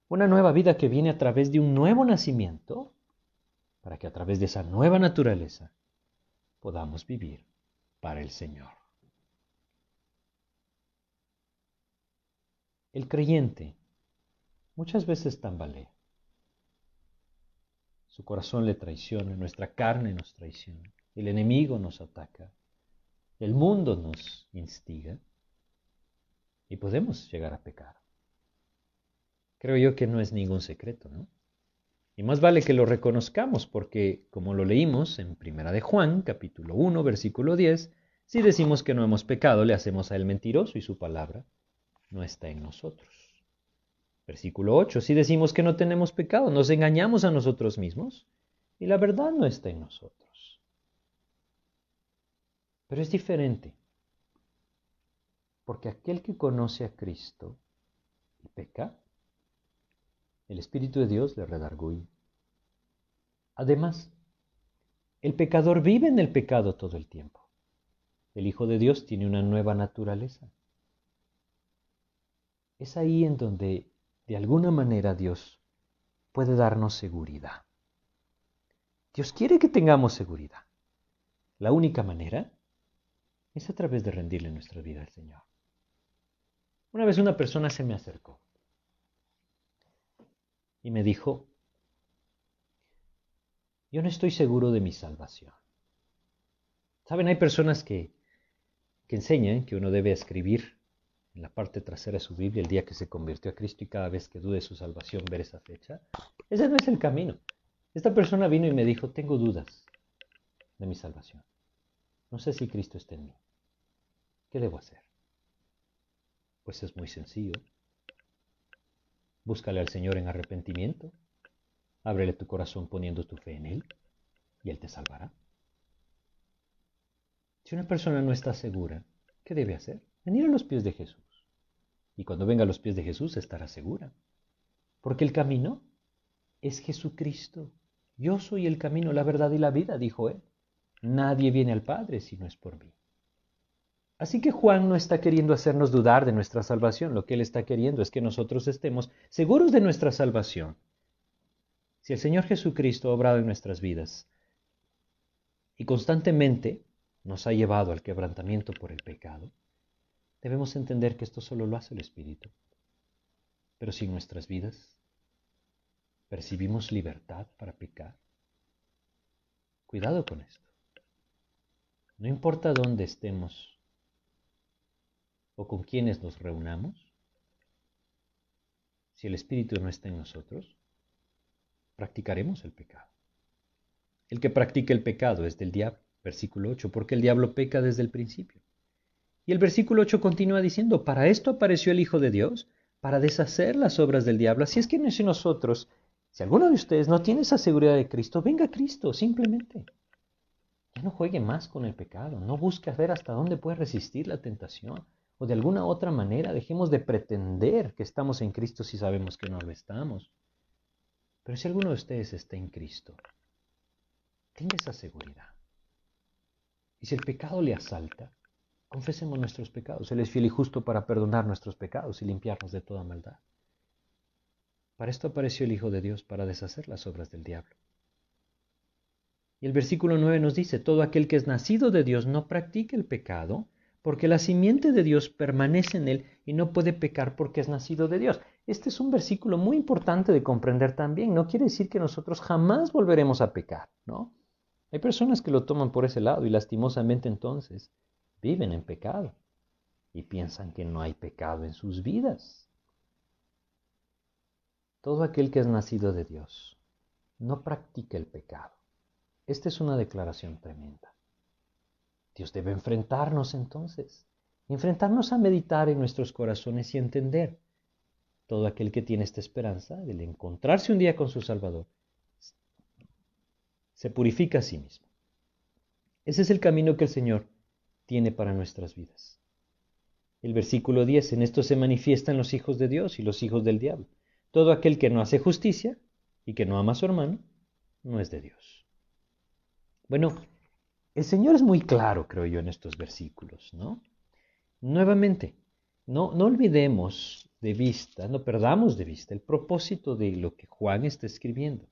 Una nueva vida que viene a través de un nuevo nacimiento, para que a través de esa nueva naturaleza podamos vivir para el Señor. El creyente muchas veces tambalea. Su corazón le traiciona, nuestra carne nos traiciona, el enemigo nos ataca, el mundo nos instiga y podemos llegar a pecar. Creo yo que no es ningún secreto, ¿no? Y más vale que lo reconozcamos porque, como lo leímos en Primera de Juan, capítulo 1, versículo 10, si decimos que no hemos pecado, le hacemos a él mentiroso y su palabra no está en nosotros. Versículo 8, si decimos que no tenemos pecado, nos engañamos a nosotros mismos y la verdad no está en nosotros. Pero es diferente. Porque aquel que conoce a Cristo y peca, el Espíritu de Dios le redarguye. Además, el pecador vive en el pecado todo el tiempo. El Hijo de Dios tiene una nueva naturaleza. Es ahí en donde, de alguna manera, Dios puede darnos seguridad. Dios quiere que tengamos seguridad. La única manera es a través de rendirle nuestra vida al Señor. Una vez una persona se me acercó y me dijo, yo no estoy seguro de mi salvación. Saben, hay personas que, que enseñan que uno debe escribir en la parte trasera de su Biblia el día que se convirtió a Cristo y cada vez que dude su salvación ver esa fecha. Ese no es el camino. Esta persona vino y me dijo, tengo dudas de mi salvación. No sé si Cristo está en mí. ¿Qué debo hacer? Pues es muy sencillo. Búscale al Señor en arrepentimiento. Ábrele tu corazón poniendo tu fe en Él y Él te salvará. Si una persona no está segura, ¿qué debe hacer? Venir a los pies de Jesús. Y cuando venga a los pies de Jesús estará segura. Porque el camino es Jesucristo Yo soy el camino, la verdad y la vida, dijo él. Nadie viene al Padre si no es por mí. Así que Juan no está queriendo hacernos dudar de nuestra salvación, lo que él está queriendo es que nosotros estemos seguros de nuestra salvación. Si el Señor Jesucristo ha obrado en nuestras vidas y constantemente nos ha llevado al quebrantamiento por el pecado, debemos entender que esto solo lo hace el Espíritu. Pero si en nuestras vidas percibimos libertad para pecar, cuidado con esto. No importa dónde estemos o con quienes nos reunamos, si el Espíritu no está en nosotros, practicaremos el pecado. El que practica el pecado es del diablo, versículo 8, porque el diablo peca desde el principio. Y el versículo 8 continúa diciendo, para esto apareció el Hijo de Dios, para deshacer las obras del diablo. Así es que nosotros, si alguno de ustedes no tiene esa seguridad de Cristo, venga a Cristo, simplemente. Ya no juegue más con el pecado, no busque ver hasta dónde puede resistir la tentación. O de alguna otra manera dejemos de pretender que estamos en Cristo si sabemos que no lo estamos. Pero si alguno de ustedes está en Cristo, tenga esa seguridad. Y si el pecado le asalta, confesemos nuestros pecados. Él es fiel y justo para perdonar nuestros pecados y limpiarnos de toda maldad. Para esto apareció el Hijo de Dios, para deshacer las obras del diablo. Y el versículo 9 nos dice, todo aquel que es nacido de Dios no practica el pecado, porque la simiente de Dios permanece en él y no puede pecar porque es nacido de Dios. Este es un versículo muy importante de comprender también. No quiere decir que nosotros jamás volveremos a pecar, ¿no? Hay personas que lo toman por ese lado y lastimosamente entonces viven en pecado y piensan que no hay pecado en sus vidas. Todo aquel que es nacido de Dios no practica el pecado. Esta es una declaración tremenda. Dios debe enfrentarnos entonces, enfrentarnos a meditar en nuestros corazones y entender. Todo aquel que tiene esta esperanza del encontrarse un día con su Salvador, se purifica a sí mismo. Ese es el camino que el Señor tiene para nuestras vidas. El versículo 10, en esto se manifiestan los hijos de Dios y los hijos del diablo. Todo aquel que no hace justicia y que no ama a su hermano, no es de Dios. Bueno, el Señor es muy claro, creo yo, en estos versículos, ¿no? Nuevamente, no, no olvidemos de vista, no perdamos de vista el propósito de lo que Juan está escribiendo.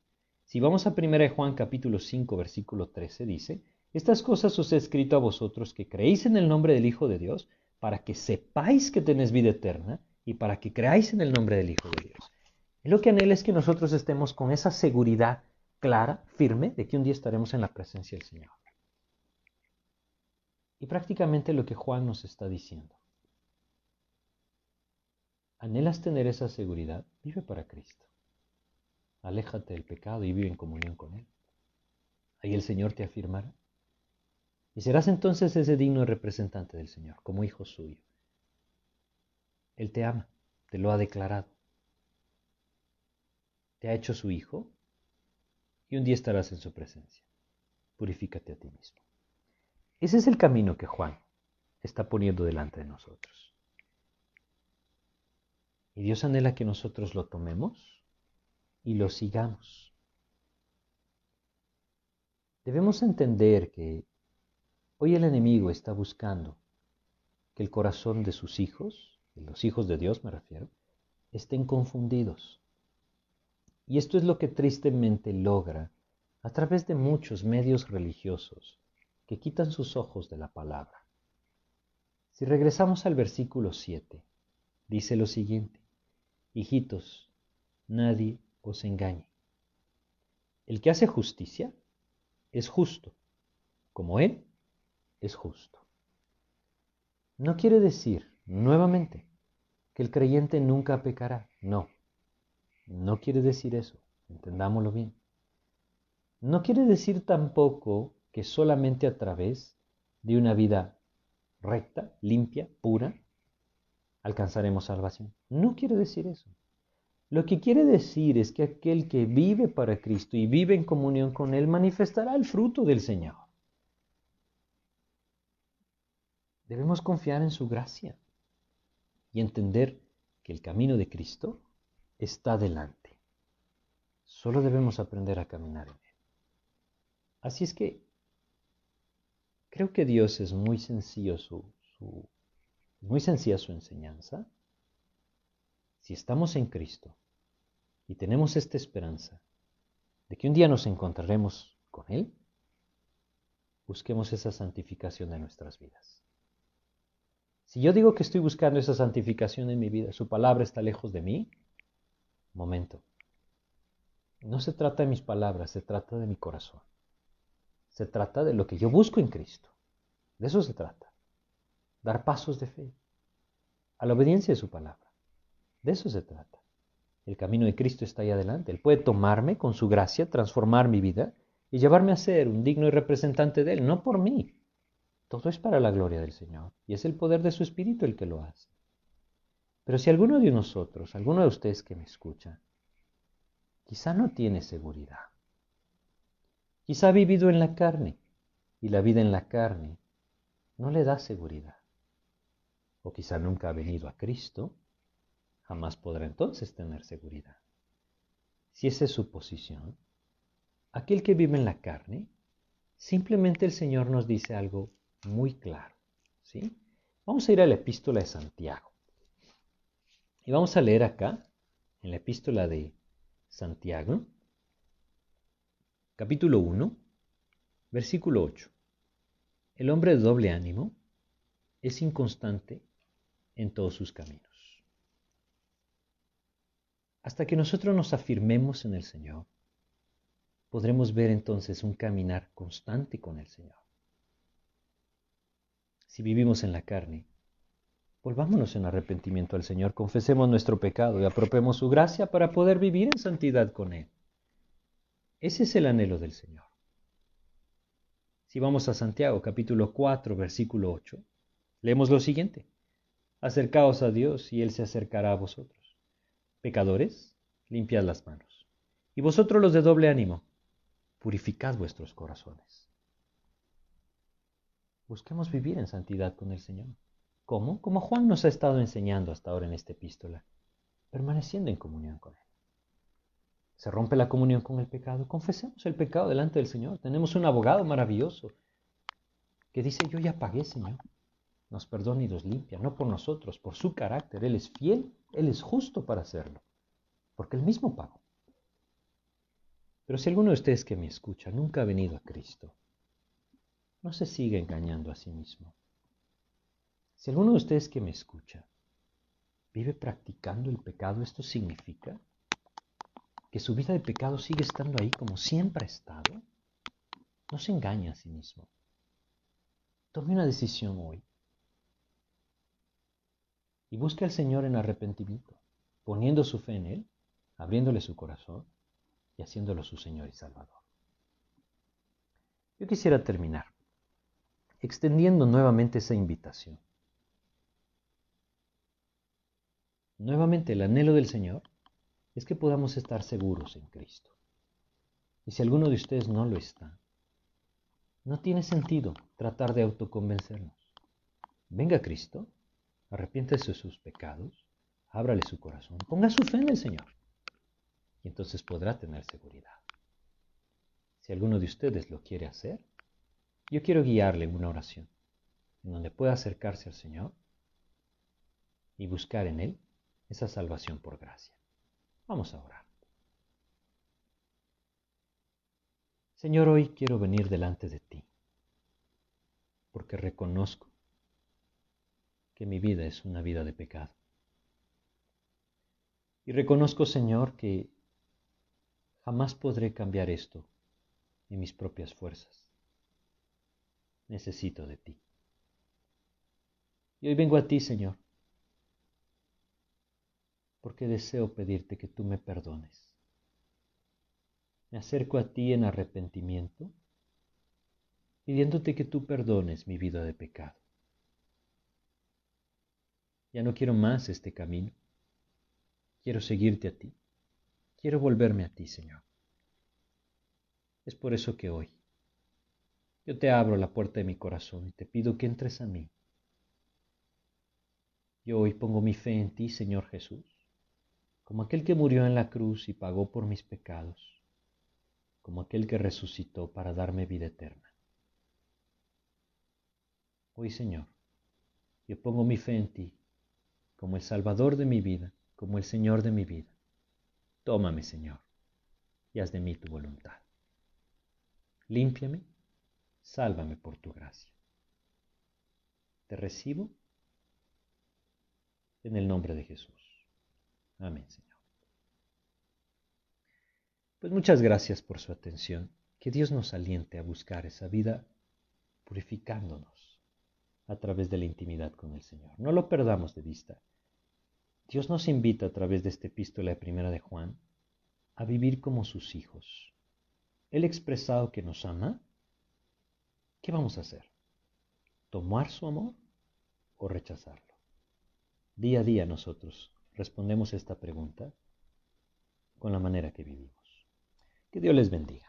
Si vamos a 1 Juan capítulo 5, versículo 13, dice, estas cosas os he escrito a vosotros que creéis en el nombre del Hijo de Dios, para que sepáis que tenéis vida eterna y para que creáis en el nombre del Hijo de Dios. Lo que anhela es que nosotros estemos con esa seguridad clara, firme, de que un día estaremos en la presencia del Señor. Y prácticamente lo que Juan nos está diciendo. ¿Anhelas tener esa seguridad? Vive para Cristo. Aléjate del pecado y vive en comunión con Él. Ahí el Señor te afirmará. Y serás entonces ese digno representante del Señor, como hijo suyo. Él te ama, te lo ha declarado. Te ha hecho su hijo y un día estarás en su presencia. Purifícate a ti mismo. Ese es el camino que Juan está poniendo delante de nosotros. Y Dios anhela que nosotros lo tomemos y lo sigamos. Debemos entender que hoy el enemigo está buscando que el corazón de sus hijos, de los hijos de Dios me refiero, estén confundidos. Y esto es lo que tristemente logra a través de muchos medios religiosos que quitan sus ojos de la palabra. Si regresamos al versículo 7, dice lo siguiente, hijitos, nadie os engañe. El que hace justicia es justo, como Él es justo. No quiere decir, nuevamente, que el creyente nunca pecará. No, no quiere decir eso, entendámoslo bien. No quiere decir tampoco que solamente a través de una vida recta, limpia, pura, alcanzaremos salvación. No quiere decir eso. Lo que quiere decir es que aquel que vive para Cristo y vive en comunión con Él manifestará el fruto del Señor. Debemos confiar en su gracia y entender que el camino de Cristo está delante. Solo debemos aprender a caminar en Él. Así es que creo que Dios es muy sencillo su, muy sencilla su enseñanza. Si estamos en Cristo y tenemos esta esperanza de que un día nos encontraremos con Él, busquemos esa santificación en nuestras vidas. Si yo digo que estoy buscando esa santificación en mi vida, su palabra está lejos de mí, momento. No se trata de mis palabras, se trata de mi corazón. Se trata de lo que yo busco en Cristo. De eso se trata. Dar pasos de fe a la obediencia de su palabra. De eso se trata. El camino de Cristo está ahí adelante. Él puede tomarme con su gracia, transformar mi vida y llevarme a ser un digno y representante de Él, no por mí, todo es para la gloria del Señor y es el poder de su Espíritu el que lo hace. Pero si alguno de nosotros, alguno de ustedes que me escucha, quizá no tiene seguridad, quizá ha vivido en la carne y la vida en la carne no le da seguridad, o quizá nunca ha venido a Cristo, jamás podrá entonces tener seguridad. Si esa es su posición, aquel que vive en la carne, simplemente el Señor nos dice algo muy claro. ¿sí? Vamos a ir a la epístola de Santiago. Y vamos a leer acá, en la epístola de Santiago, capítulo 1, versículo 8. El hombre de doble ánimo es inconstante en todos sus caminos. Hasta que nosotros nos afirmemos en el Señor, podremos ver entonces un caminar constante con el Señor si vivimos en la carne. Volvámonos en arrepentimiento al Señor, confesemos nuestro pecado y apropiemos su gracia para poder vivir en santidad con Él. Ese es el anhelo del Señor. Si vamos a Santiago capítulo 4 versículo 8, leemos lo siguiente. Acercaos a Dios y Él se acercará a vosotros. Pecadores, limpiad las manos. Y vosotros los de doble ánimo, purificad vuestros corazones. Busquemos vivir en santidad con el Señor. ¿Cómo? Como Juan nos ha estado enseñando hasta ahora en esta epístola, permaneciendo en comunión con Él. Se rompe la comunión con el pecado, confesemos el pecado delante del Señor. Tenemos un abogado maravilloso que dice, yo ya pagué, Señor. Nos perdona y nos limpia, no por nosotros, por su carácter. Él es fiel, Él es justo para hacerlo, porque Él mismo pagó. Pero si alguno de ustedes que me escucha nunca ha venido a Cristo, no se siga engañando a sí mismo. Si alguno de ustedes que me escucha vive practicando el pecado, esto significa que su vida de pecado sigue estando ahí como siempre ha estado. No se engaña a sí mismo. Tome una decisión hoy y busque al Señor en arrepentimiento, poniendo su fe en Él, abriéndole su corazón y haciéndolo su Señor y Salvador. Yo quisiera terminar extendiendo nuevamente esa invitación. Nuevamente el anhelo del Señor es que podamos estar seguros en Cristo. Y si alguno de ustedes no lo está, no tiene sentido tratar de autoconvencernos. Venga Cristo, arrepiéntese de sus pecados, ábrale su corazón, ponga su fe en el Señor. Y entonces podrá tener seguridad. Si alguno de ustedes lo quiere hacer, yo quiero guiarle en una oración en donde pueda acercarse al Señor y buscar en Él esa salvación por gracia. Vamos a orar. Señor, hoy quiero venir delante de ti porque reconozco que mi vida es una vida de pecado. Y reconozco, Señor, que jamás podré cambiar esto en mis propias fuerzas necesito de ti. Y hoy vengo a ti, Señor, porque deseo pedirte que tú me perdones. Me acerco a ti en arrepentimiento, pidiéndote que tú perdones mi vida de pecado. Ya no quiero más este camino. Quiero seguirte a ti. Quiero volverme a ti, Señor. Es por eso que hoy yo te abro la puerta de mi corazón y te pido que entres a mí. Yo hoy pongo mi fe en ti, Señor Jesús, como aquel que murió en la cruz y pagó por mis pecados, como aquel que resucitó para darme vida eterna. Hoy, Señor, yo pongo mi fe en ti como el Salvador de mi vida, como el Señor de mi vida. Tómame, Señor, y haz de mí tu voluntad. Límpiame, sálvame por tu gracia. Te recibo en el nombre de Jesús. Amén, Señor. Pues muchas gracias por su atención. Que Dios nos aliente a buscar esa vida purificándonos a través de la intimidad con el Señor. No lo perdamos de vista. Dios nos invita a través de esta epístola de primera de Juan a vivir como sus hijos. Él expresado que nos ama. ¿Qué vamos a hacer? ¿Tomar su amor o rechazarlo? Día a día nosotros respondemos esta pregunta con la manera que vivimos. Que Dios les bendiga.